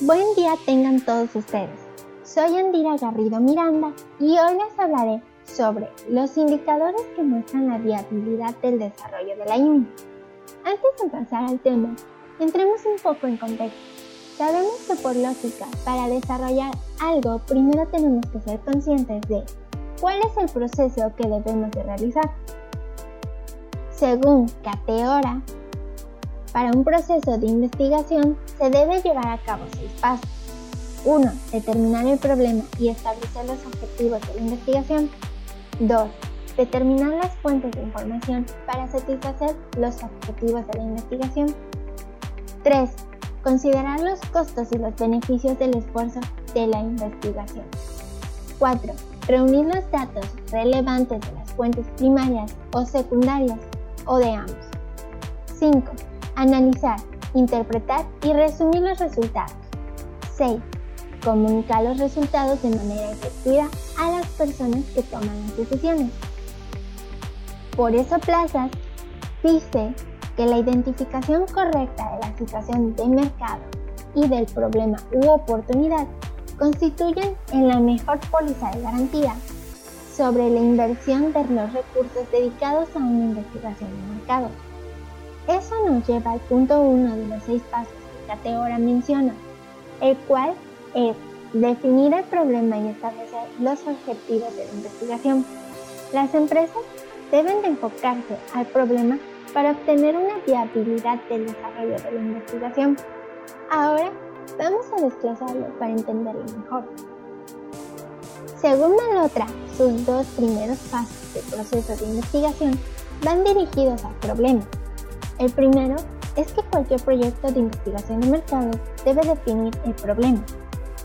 Buen día tengan todos ustedes. Soy Andira Garrido Miranda y hoy les hablaré sobre los indicadores que muestran la viabilidad del desarrollo de la INE. Antes de pasar al tema, entremos un poco en contexto. Sabemos que por lógica, para desarrollar algo, primero tenemos que ser conscientes de cuál es el proceso que debemos de realizar. Según Cateora, para un proceso de investigación se debe llevar a cabo seis pasos. 1. Determinar el problema y establecer los objetivos de la investigación. 2. Determinar las fuentes de información para satisfacer los objetivos de la investigación. 3. Considerar los costos y los beneficios del esfuerzo de la investigación. 4. Reunir los datos relevantes de las fuentes primarias o secundarias o de ambos. 5 Analizar, interpretar y resumir los resultados. 6. Comunicar los resultados de manera efectiva a las personas que toman las decisiones. Por eso Plazas dice que la identificación correcta de la situación de mercado y del problema u oportunidad constituyen en la mejor póliza de garantía sobre la inversión de los recursos dedicados a una investigación de mercado. Eso nos lleva al punto uno de los seis pasos que Cateora menciona, el cual es definir el problema y establecer los objetivos de la investigación. Las empresas deben de enfocarse al problema para obtener una viabilidad del desarrollo de la investigación. Ahora vamos a desglosarlo para entenderlo mejor. Según Malotra, sus dos primeros pasos del proceso de investigación van dirigidos al problema el primero es que cualquier proyecto de investigación de mercado debe definir el problema.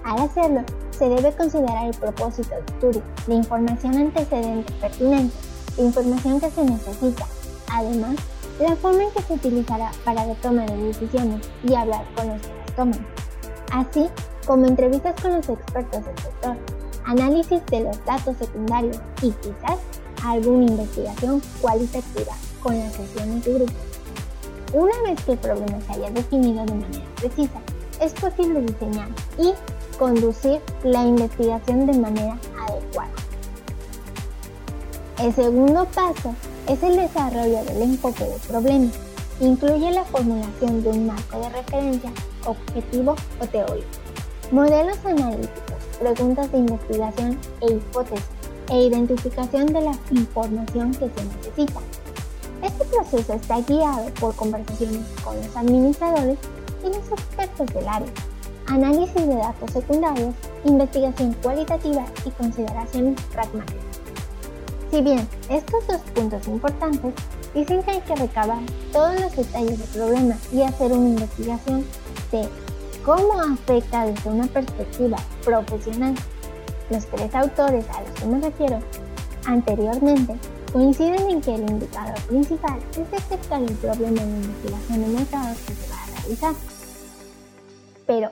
Al hacerlo, se debe considerar el propósito de estudio, la información antecedente pertinente, la información que se necesita, además, la forma en que se utilizará para la toma de decisiones y hablar con los que las toman, así como entrevistas con los expertos del sector, análisis de los datos secundarios y quizás alguna investigación cualitativa con las sesiones de grupo. Una vez que el problema se haya definido de manera precisa, es posible diseñar y conducir la investigación de manera adecuada. El segundo paso es el desarrollo del enfoque del problema. Incluye la formulación de un marco de referencia, objetivo o teórico, modelos analíticos, preguntas de investigación e hipótesis, e identificación de la información que se necesita. Este proceso está guiado por conversaciones con los administradores y los expertos del área, análisis de datos secundarios, investigación cualitativa y consideraciones pragmáticas. Si bien estos dos puntos importantes dicen que hay que recabar todos los detalles del problema y hacer una investigación de cómo afecta desde una perspectiva profesional, los tres autores a los que me refiero anteriormente coinciden en que el indicador principal es detectar el problema en la investigación de mercados que se va a realizar. Pero,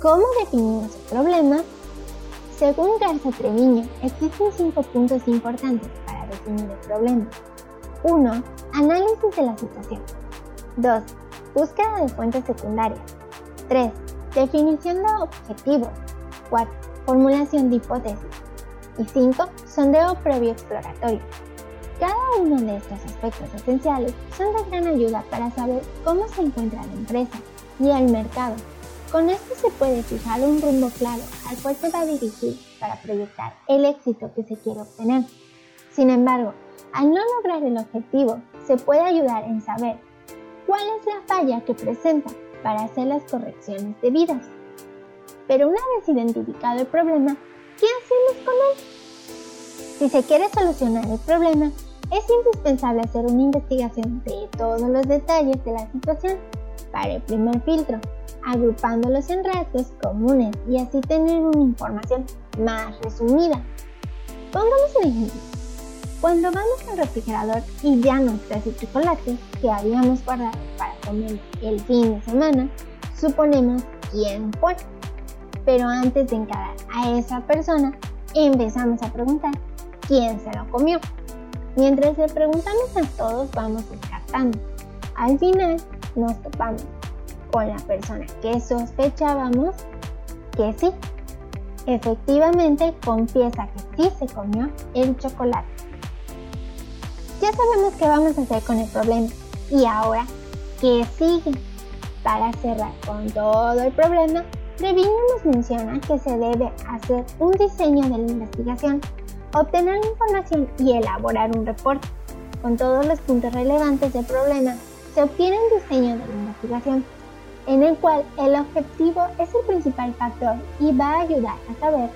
¿cómo definimos el problema? Según Garza Treviño, existen cinco puntos importantes para definir el problema. 1. Análisis de la situación. 2. Búsqueda de fuentes secundarias. 3. Definición de objetivos. 4. Formulación de hipótesis. Y 5. Sondeo previo exploratorio. Cada uno de estos aspectos esenciales son de gran ayuda para saber cómo se encuentra la empresa y el mercado. Con esto se puede fijar un rumbo claro al cual se va a dirigir para proyectar el éxito que se quiere obtener. Sin embargo, al no lograr el objetivo, se puede ayudar en saber cuál es la falla que presenta para hacer las correcciones debidas. Pero una vez identificado el problema, ¿qué hacemos con él? Si se quiere solucionar el problema, es indispensable hacer una investigación de todos los detalles de la situación para el primer filtro, agrupándolos en rasgos comunes y así tener una información más resumida. Pongamos un ejemplo. Cuando vamos al refrigerador y ya nos trae el chocolate que habíamos guardado para comer el fin de semana, suponemos quién fue. Pero antes de encarar a esa persona, empezamos a preguntar quién se lo comió. Mientras le preguntamos a todos, vamos descartando. Al final, nos topamos con la persona que sospechábamos que sí. Efectivamente confiesa que sí se comió el chocolate. Ya sabemos qué vamos a hacer con el problema. Y ahora, ¿qué sigue? Para cerrar con todo el problema, Treviño nos menciona que se debe hacer un diseño de la investigación, obtener la información y elaborar un reporte. Con todos los puntos relevantes del problema, se obtiene un diseño de la investigación, en el cual el objetivo es el principal factor y va a ayudar a saber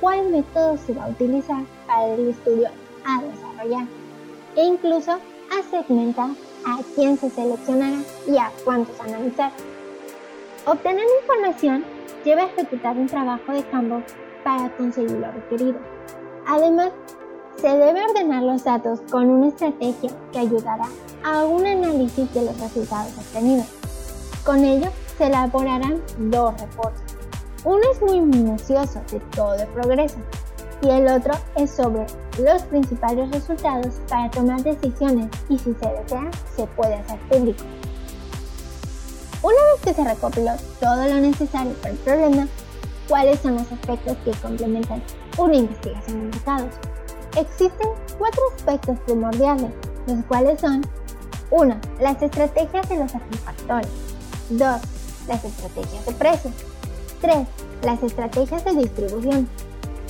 cuál método se va a utilizar para el estudio a desarrollar e incluso a segmentar a quién se seleccionará y a cuántos analizar. Obtener información lleva a ejecutar un trabajo de campo para conseguir lo requerido. Además, se debe ordenar los datos con una estrategia que ayudará a un análisis de los resultados obtenidos. Con ello, se elaborarán dos reportes. Uno es muy minucioso de todo el progreso y el otro es sobre los principales resultados para tomar decisiones y si se desea, se puede hacer público. Una vez que se recopiló todo lo necesario para el problema, ¿cuáles son los aspectos que complementan una investigación de mercados? Existen cuatro aspectos primordiales, los cuales son 1. Las estrategias de los satisfactores. 2. Las estrategias de precios. 3. Las estrategias de distribución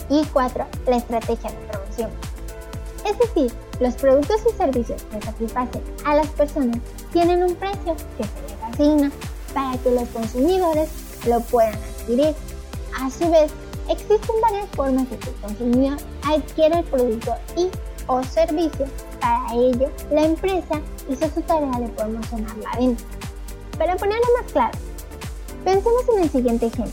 y 4. La estrategia de promoción. Es decir, los productos y servicios que satisfacen a las personas tienen un precio que se les asigna para que los consumidores lo puedan adquirir. A su vez, existen varias formas de que el consumidor adquiera el producto y o servicio. Para ello, la empresa hizo su tarea de promocionar la venta. Para ponerlo más claro, pensemos en el siguiente ejemplo.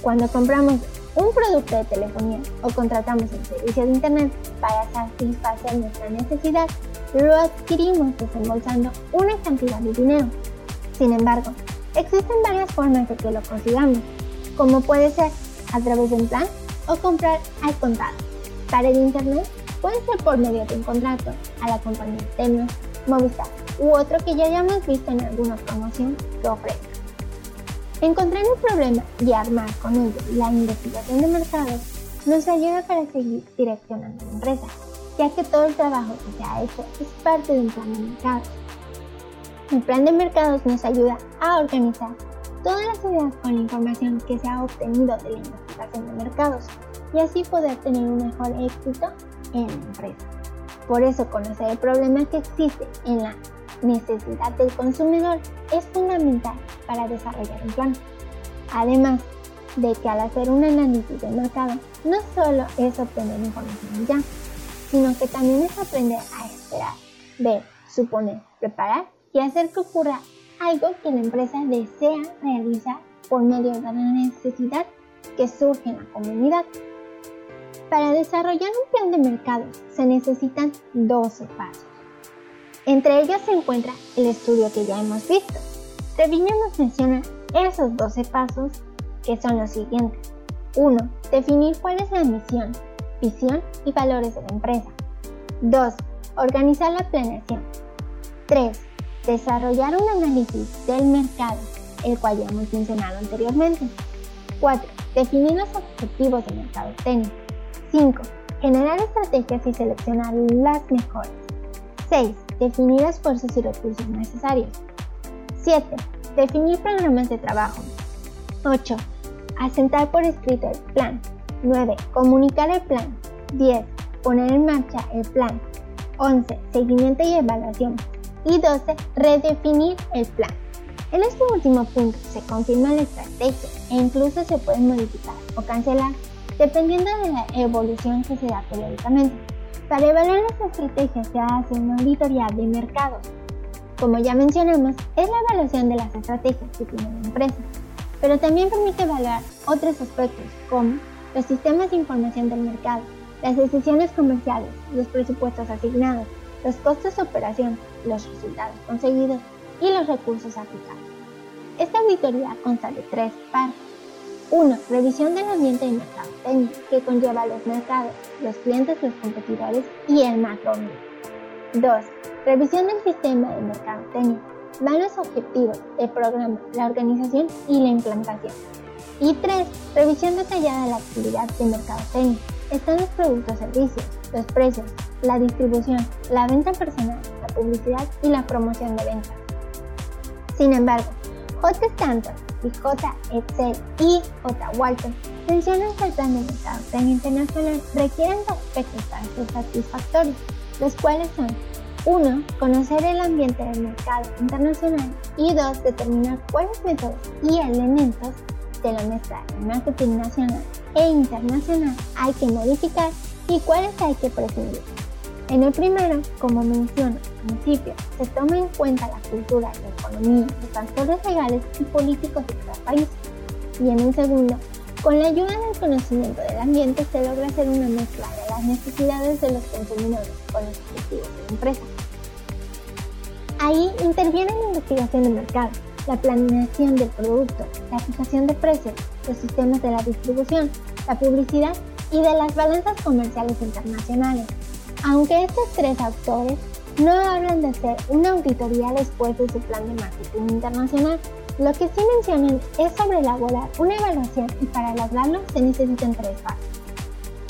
Cuando compramos un producto de telefonía o contratamos el servicio de Internet para satisfacer nuestra necesidad, lo adquirimos desembolsando una cantidad de dinero. Sin embargo, existen varias formas de que lo consigamos, como puede ser a través de un plan o comprar al contado. Para el Internet puede ser por medio de un contrato a la compañía Tecno, Movistar u otro que ya hayamos visto en alguna promoción que ofrezca. Encontrar el problema y armar con ello la investigación de mercados nos ayuda para seguir direccionando la empresa, ya que todo el trabajo que se ha hecho es parte de un plan de mercados. El plan de mercados nos ayuda a organizar todas las ideas con la información que se ha obtenido de la investigación de mercados y así poder tener un mejor éxito en la empresa. Por eso conocer el problema que existe en la necesidad del consumidor es fundamental para desarrollar un plan. Además de que al hacer un análisis del mercado no solo es obtener información ya, sino que también es aprender a esperar, ver, suponer, preparar y hacer que ocurra algo que la empresa desea realizar por medio de la necesidad que surge en la comunidad. Para desarrollar un plan de mercado se necesitan 12 pasos. Entre ellos se encuentra el estudio que ya hemos visto. Treviño nos menciona esos 12 pasos que son los siguientes. 1. Definir cuál es la misión, visión y valores de la empresa. 2. Organizar la planeación. 3. Desarrollar un análisis del mercado, el cual ya hemos mencionado anteriormente. 4. Definir los objetivos mercado técnico. 5. Generar estrategias y seleccionar las mejores. 6. Definir esfuerzos y recursos necesarios. 7. Definir programas de trabajo. 8. Asentar por escrito el plan. 9. Comunicar el plan. 10. Poner en marcha el plan. 11. Seguimiento y evaluación. Y 12. Redefinir el plan. En este último punto se confirma la estrategia e incluso se puede modificar o cancelar dependiendo de la evolución que se da periódicamente. Para evaluar las estrategias se hace una auditoría de mercados. Como ya mencionamos, es la evaluación de las estrategias que tiene la empresa, pero también permite evaluar otros aspectos como los sistemas de información del mercado, las decisiones comerciales, los presupuestos asignados, los costos de operación, los resultados conseguidos y los recursos aplicados. Esta auditoría consta de tres partes 1. Revisión del ambiente de mercado técnico, que conlleva los mercados, los clientes, los competidores y el macroambiente. 2. Revisión del sistema de mercado técnico. Van los objetivos, el programa, la organización y la implantación. Y 3. Revisión detallada de la actividad de mercadotecnia. Están los productos, servicios, los precios, la distribución, la venta personal, la publicidad y la promoción de ventas. Sin embargo, J. Stanton J. Excel y J. Walton mencionan que el plan de mercadotecnia internacional requiere dos aspectos satisfactorios, los cuales son 1. Conocer el ambiente del mercado internacional y 2. Determinar cuáles métodos y elementos de la mezcla de marketing nacional e internacional hay que modificar y cuáles hay que prescindir. En el primero, como menciono al principio, se toma en cuenta la cultura, la economía, los factores legales y políticos de cada país. Y en el segundo, con la ayuda del conocimiento del ambiente se logra hacer una mezcla de las necesidades de los consumidores con los objetivos de la empresa. Ahí interviene la investigación de mercado, la planeación del producto, la fijación de precios, los sistemas de la distribución, la publicidad y de las balanzas comerciales internacionales. Aunque estos tres autores no hablan de hacer una auditoría después de su plan de marketing internacional, lo que sí mencionan es sobre elaborar una evaluación y para lograrlo se necesitan tres pasos.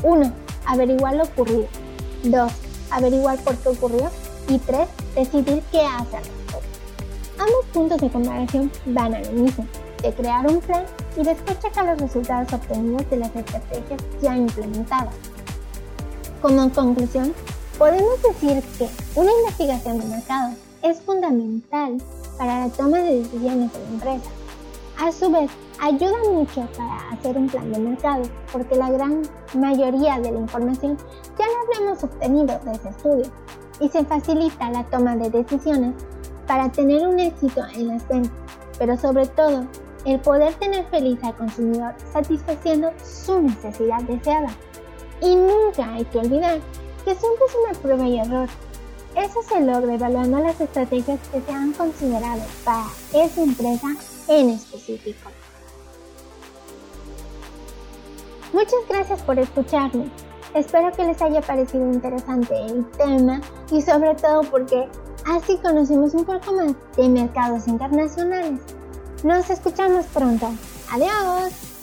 1. Averiguar lo ocurrido. 2. Averiguar por qué ocurrió. Y 3. Decidir qué hacer Ambos puntos de comparación van a lo mismo, de crear un plan y después checar los resultados obtenidos de las estrategias ya implementadas. Como conclusión, podemos decir que una investigación de mercado es fundamental para la toma de decisiones de la empresa. A su vez, ayuda mucho para hacer un plan de mercado, porque la gran mayoría de la información ya la habíamos obtenido de ese estudio y se facilita la toma de decisiones para tener un éxito en las ventas, pero sobre todo el poder tener feliz al consumidor satisfaciendo su necesidad deseada. Y nunca hay que olvidar que siempre es una prueba y error. Eso se logra evaluando las estrategias que se han considerado para esa empresa en específico. Muchas gracias por escucharme. Espero que les haya parecido interesante el tema y sobre todo porque así conocemos un poco más de mercados internacionales. Nos escuchamos pronto. Adiós.